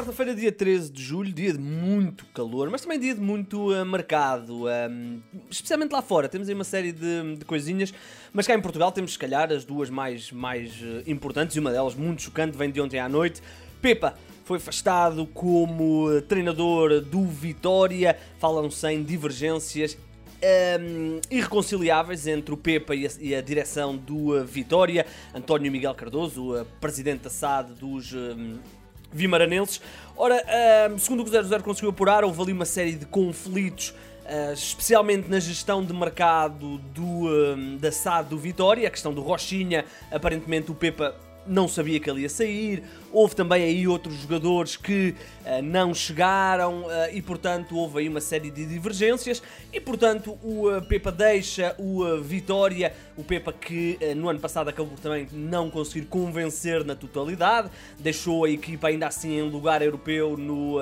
quarta-feira, dia 13 de julho, dia de muito calor, mas também dia de muito uh, mercado, um, especialmente lá fora. Temos aí uma série de, de, coisinhas, mas cá em Portugal temos, se calhar, as duas mais, mais uh, importantes e uma delas muito chocante, vem de ontem à noite. Pepa foi afastado como uh, treinador do Vitória, falam-se em divergências um, irreconciliáveis entre o Pepa e a, e a direção do Vitória. António Miguel Cardoso, o presidente da SAD dos um, Vimaranenses. Ora, um, segundo o que o 00 conseguiu apurar, houve ali uma série de conflitos. Uh, especialmente na gestão de mercado do, da SAD do Vitória, a questão do Rochinha, aparentemente o Pepa não sabia que ele ia sair. Houve também aí outros jogadores que uh, não chegaram uh, e, portanto, houve aí uma série de divergências. E, portanto, o uh, Pepa deixa o Vitória, o Pepa que no ano passado acabou também não conseguir convencer na totalidade, deixou a equipa ainda assim em lugar europeu no,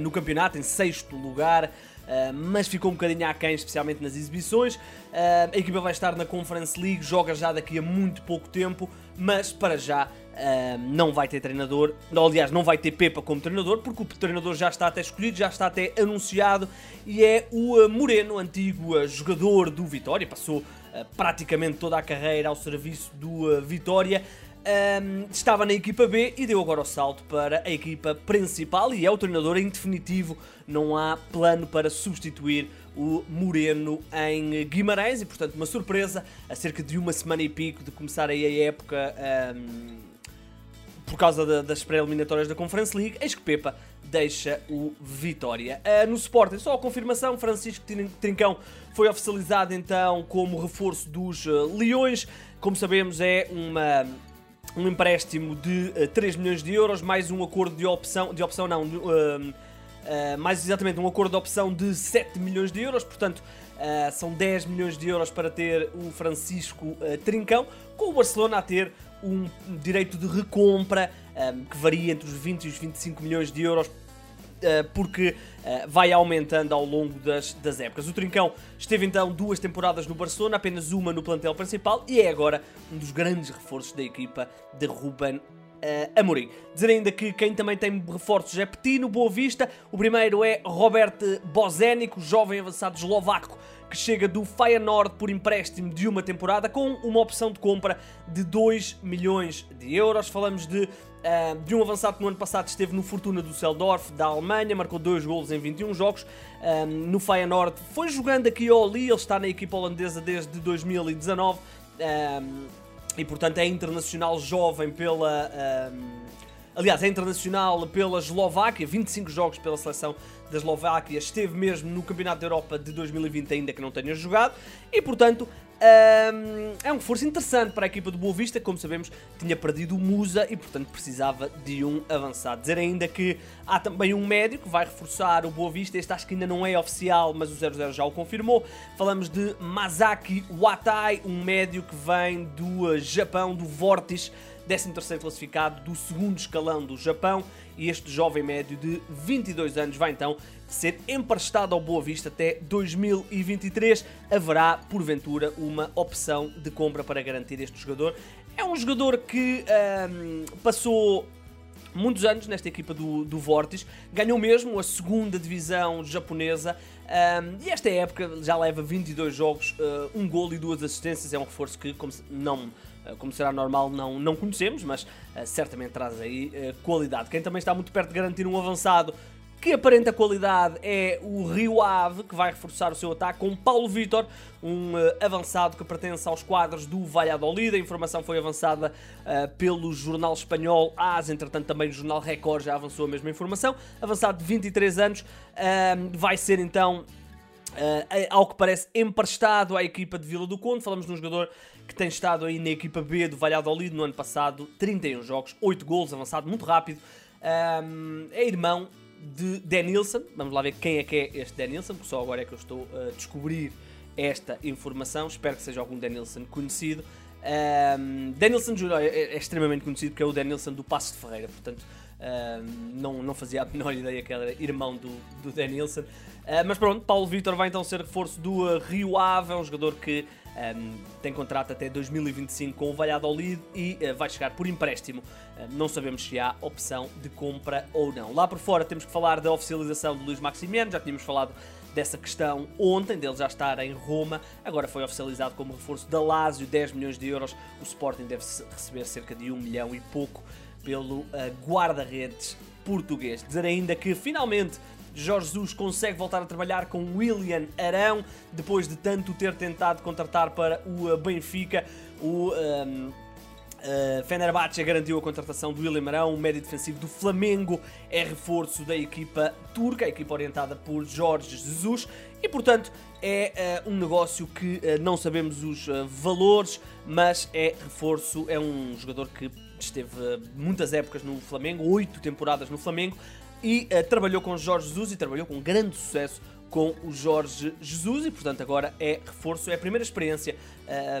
no campeonato, em sexto lugar. Uh, mas ficou um bocadinho aquém, especialmente nas exibições. Uh, a equipa vai estar na Conference League, joga já daqui a muito pouco tempo, mas para já uh, não vai ter treinador. Aliás, não vai ter Pepa como treinador, porque o treinador já está até escolhido, já está até anunciado e é o Moreno, antigo jogador do Vitória, passou praticamente toda a carreira ao serviço do Vitória um, estava na equipa B e deu agora o salto para a equipa principal e é o treinador em definitivo. Não há plano para substituir o Moreno em Guimarães e, portanto, uma surpresa a cerca de uma semana e pico de começar aí a época um, por causa de, das pré-eliminatórias da Conference League. Eis que Pepa deixa o Vitória. Uh, no Sporting, só a confirmação: Francisco Trincão foi oficializado então como reforço dos uh, Leões. Como sabemos, é uma um empréstimo de uh, eh, 3 milhões de euros, mais um acordo de opção, de opção não, uh, uh, mais exatamente um acordo de opção de 7 milhões de euros, portanto são 10 milhões de euros para ter o Francisco Trincão, com o Barcelona a ter um direito de recompra que varia entre os 20 e os 25 milhões de euros eh, porque eh, vai aumentando ao longo das, das épocas. O Trincão esteve então duas temporadas no Barcelona, apenas uma no plantel principal e é agora um dos grandes reforços da equipa de Ruben Uh, Amorim. Dizer ainda que quem também tem reforços é Petino, Boa Vista. O primeiro é Robert Bozenic, jovem avançado eslovaco que chega do Feyenoord por empréstimo de uma temporada com uma opção de compra de 2 milhões de euros. Falamos de, uh, de um avançado que no ano passado esteve no Fortuna do Seldorf, da Alemanha, marcou 2 golos em 21 jogos. Uh, no Feyenoord foi jogando aqui ou ali, ele está na equipa holandesa desde 2019 uh, e portanto é internacional jovem pela Aliás, é internacional pela Eslováquia, 25 jogos pela seleção da Eslováquia, esteve mesmo no Campeonato da Europa de 2020, ainda que não tenha jogado, e portanto um, é um reforço interessante para a equipa do Boa Vista, como sabemos, tinha perdido o Musa e portanto precisava de um avançado. Dizer ainda que há também um médio que vai reforçar o Boa Vista, este acho que ainda não é oficial, mas o 00 já o confirmou. Falamos de Masaki Watai, um médio que vem do Japão, do Vortis 13º classificado do segundo escalão do Japão e este jovem médio de 22 anos vai então ser emprestado ao Boa Vista até 2023. Haverá, porventura, uma opção de compra para garantir este jogador. É um jogador que um, passou muitos anos nesta equipa do, do Vortis, ganhou mesmo a segunda divisão japonesa um, e esta época já leva 22 jogos, uh, um gol e duas assistências. É um reforço que, como não eh, como será normal, não, não conhecemos, mas uh, certamente traz aí uh, qualidade. Quem também está muito perto de garantir um avançado que aparenta qualidade é o Rio Ave, que vai reforçar o seu ataque com Paulo Vitor, um uh, avançado que pertence aos quadros do Valladolid. A informação foi avançada pelo jornal espanhol AS, entretanto também o jornal Record já avançou a mesma informação. Avançado de 23 anos, vai ser então Uh, ao que parece emprestado à equipa de Vila do Conde. Falamos de um jogador que tem estado aí na equipa B do Valladolid no ano passado, 31 jogos, 8 gols, avançado muito rápido. Um, é irmão de Denilson. Vamos lá ver quem é que é este Denilson, porque só agora é que eu estou a descobrir esta informação. Espero que seja algum Denilson conhecido. Um, Denilson Júnior é, é, extremamente conhecido porque é o Denilson do Passo de Ferreira, portanto não, não fazia a menor ideia que era irmão do, do Denilson. Uh, mas pronto, Paulo Vitor vai então ser reforço do Rio Ave, é um jogador que Um, tem contrato até 2025 com o Valladolid e uh, vai chegar por empréstimo. Uh, não sabemos se há opção de compra ou não. Lá por fora temos que falar da oficialização de Luís Maximiano, já tínhamos falado dessa questão ontem, dele já estar em Roma. Agora foi oficializado como reforço da Lazio, 10 milhões de euros. O Sporting deve receber cerca de 1 milhão e pouco pelo uh, guarda-redes português. Dizer ainda que finalmente Jorge Jesus consegue voltar a trabalhar com William Arão depois de tanto ter tentado contratar para o Benfica. O um, Uh, Fenerbahçe garantiu a contratação do William Arão, o médio defensivo do Flamengo, é reforço da equipa turca, a equipa orientada por Jorge Jesus, e portanto é uh, um negócio que uh, não sabemos os valores, mas é reforço, é um jogador que esteve muitas épocas no Flamengo, oito temporadas no Flamengo, e trabalhou com Jorge Jesus e trabalhou com grande sucesso com o Jorge Jesus e, portanto, agora é reforço, é a primeira experiência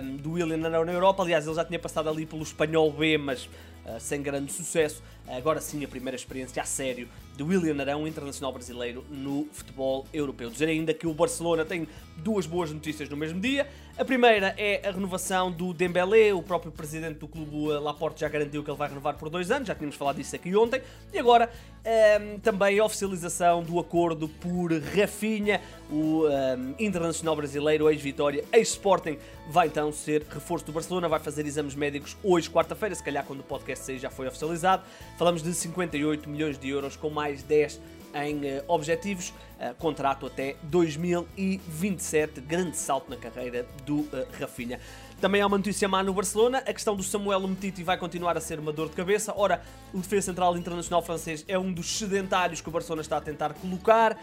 um, do William na Europa. Aliás, ele já tinha passado ali pelo Espanhol B, mas uh, sem grande sucesso. Agora sim, a primeira experiência a sério de William Arão, internacional brasileiro, no futebol europeu. Dizer ainda que o Barcelona tem duas boas notícias no mesmo dia. A primeira é a renovação do Dembélé, o próprio presidente do clube Laporte já garantiu que ele vai renovar por dois anos, já tínhamos falado disso aqui ontem. E agora um, também a oficialização do acordo por Rafinha, o um, internacional brasileiro, ex-Vitória, ex-Sporting, vai então ser reforço do Barcelona, vai fazer exames médicos hoje, quarta-feira, se calhar quando o podcast 6 já foi oficializado. Falamos de 58 milhões de euros com mais 10 em uh, objetivos, uh, contrato até 2027, grande salto na carreira do uh, Rafinha. Também há uma notícia má no Barcelona, a questão do Samuel Umtiti vai continuar a ser uma dor de cabeça. Ora, o defesa central internacional francês é um dos sedentários que o Barcelona está a tentar colocar.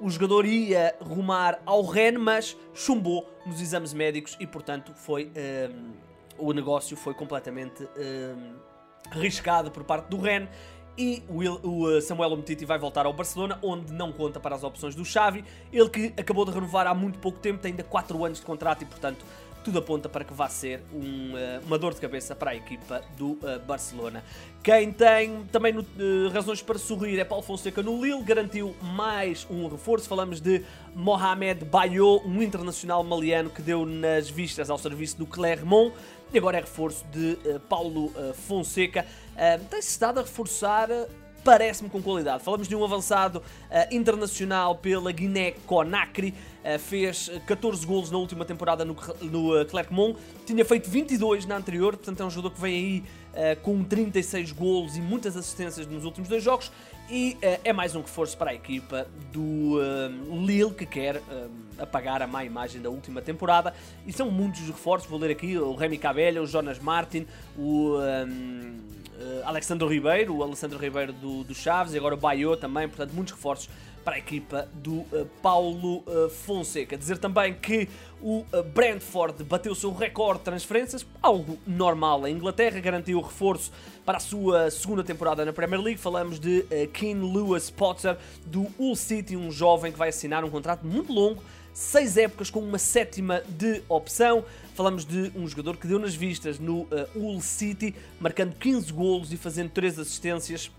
O jogador ia rumar ao Rennes, mas chumbou nos exames médicos e, portanto, foi um, o negócio foi completamente um, arriscado por parte do Rennes e o uh, Samuel Umtiti vai voltar ao Barcelona, onde não conta para as opções do Xavi, ele que acabou de renovar há muito pouco tempo, tem ainda 4 anos de contrato e, portanto, tudo aponta para que vá ser um, uh, uma dor de cabeça para a equipa do uh, Barcelona. Quem tem também no, uh, razões para sorrir é Paulo Fonseca no Lille, garantiu mais um reforço. Falamos de Mohamed Bayo, um internacional maliano que deu nas vistas ao serviço do Clermont e agora é reforço de Paulo Fonseca. Tem-se estado a reforçar parece-me com qualidade. Falamos de um avançado uh, internacional pela Guiné-Conakry, uh, fez 14 golos na última temporada no, no uh, Clermont, tinha feito 22 na anterior, portanto é um jogador que vem aí com 36 golos e muitas assistências nos últimos dois jogos. E é mais um reforço para a equipa do Lille que quer apagar a má imagem da última temporada. E são muitos reforços, vou ler aqui o Remy Cabelha, o Jonas Martin, o... Um, uh, Alexandre Ribeiro, o Alessandro Ribeiro do, do Chaves e agora o Bayo também, portanto muitos reforços para a equipa do uh, Paulo uh, Fonseca. Dizer também que o uh, Brentford bateu seu recorde de transferências, algo normal. A Inglaterra garantiu reforço para a sua segunda temporada na Premier League. Falamos de Keane Lewis Potter do Hull City, um jovem que vai assinar um contrato muito longo seis épocas com uma sétima de opção. Falamos de um jogador que deu nas vistas no uh, Hull City, marcando 15 golos e fazendo 3 assistências,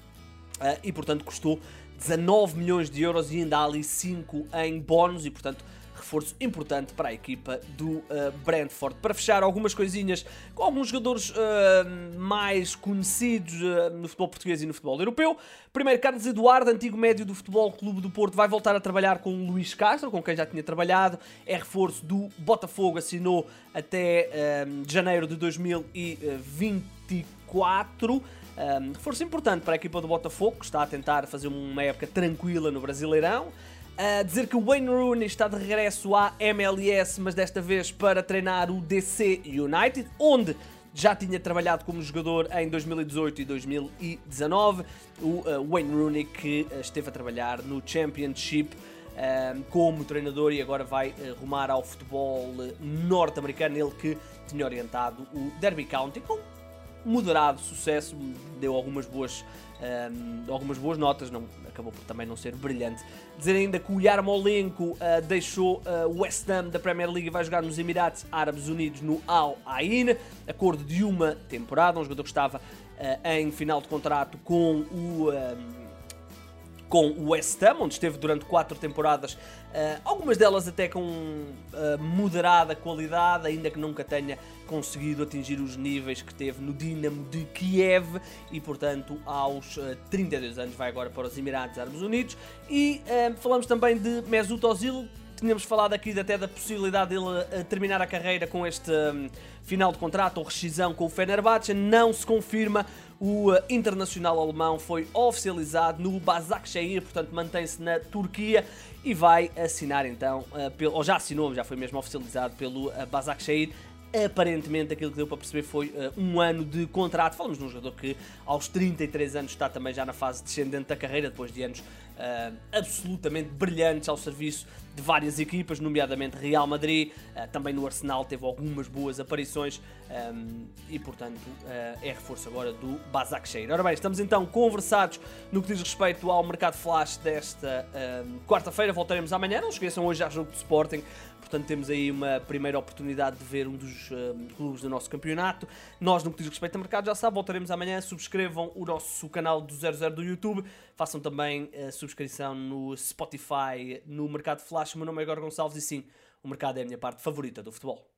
e portanto custou 19 milhões de euros e ainda há ali 5 em bónus, e portanto reforço importante para a equipa do uh, Brentford. Para fechar, algumas coisinhas com alguns jogadores uh, mais conhecidos uh, no futebol português e no futebol europeu. Primeiro, Carlos Eduardo, antigo médio do Futebol Clube do Porto, vai voltar a trabalar com o Luís Castro, com quem já tinha trabalhado. É reforço do Botafogo, assinou até janeiro de 2024. Um, reforço importante para a equipa do Botafogo, que está a tentar fazer uma época tranquila no Brasileirão a dizer que o Wayne Rooney está de regresso à MLS, mas desta vez para treinar o DC United, onde já tinha trabalhado como jogador em 2018 e 2019. O uh, Wayne Rooney que uh, esteve a trabalhar no Championship uh, como treinador e agora vai rumar ao futebol norte-americano, ele que tinha orientado o Derby County com moderado sucesso, deu algumas boas, um, algumas boas notas, não, acabou por também não ser brilhante. Dizer ainda que o Yarmolenko uh, deixou o uh, West Ham da Premier League e vai jogar nos Emirados Árabes Unidos no Al Ain, acordo de uma temporada, um jogador que estava uh, em final de contrato com o com o West Ham, onde esteve durante quatro temporadas, uh, algumas delas até com uh, moderada qualidade, ainda que nunca tenha conseguido atingir os níveis que teve no Dinamo de Kiev e, portanto, aos uh, 32 anos vai agora para os Emirados Árabes Unidos. E falamos também de Mesut Ozil, tínhamos falado aqui até da possibilidade dele terminar a carreira com este um, final de contrato ou rescisão com o Fenerbahçe, não se confirma. O uh, internacional alemão foi oficializado no Başakşehir, portanto mantém-se na Turquia e vai assinar então, uh, ou já assinou, já foi mesmo oficializado pelo uh, Başakşehir aparentemente aquilo que deu para perceber foi uh, um ano de contrato. Falamos de um jogador que aos 33 anos está também já na fase descendente da carreira, depois de anos uh, absolutamente brilhantes ao serviço de várias equipas, nomeadamente Real Madrid, uh, também no Arsenal teve algumas boas aparições um, e, portanto, é reforço agora do Başakşehir. Ora bem, estamos então conversados no que diz respeito ao mercado flash desta quarta-feira. Voltaremos amanhã. Não esqueçam, hoje há jogo de Sporting portanto temos aí uma primeira oportunidade de ver um dos uh, clubes do nosso campeonato. Nós, no que diz respeito ao mercado, já sabem, voltaremos amanhã. Subscrevam o nosso canal do 00 do YouTube, façam também a subscrição no Spotify, no Mercado Flash. O meu nome é Igor Gonçalves e sim, o mercado é a minha parte favorita do futebol.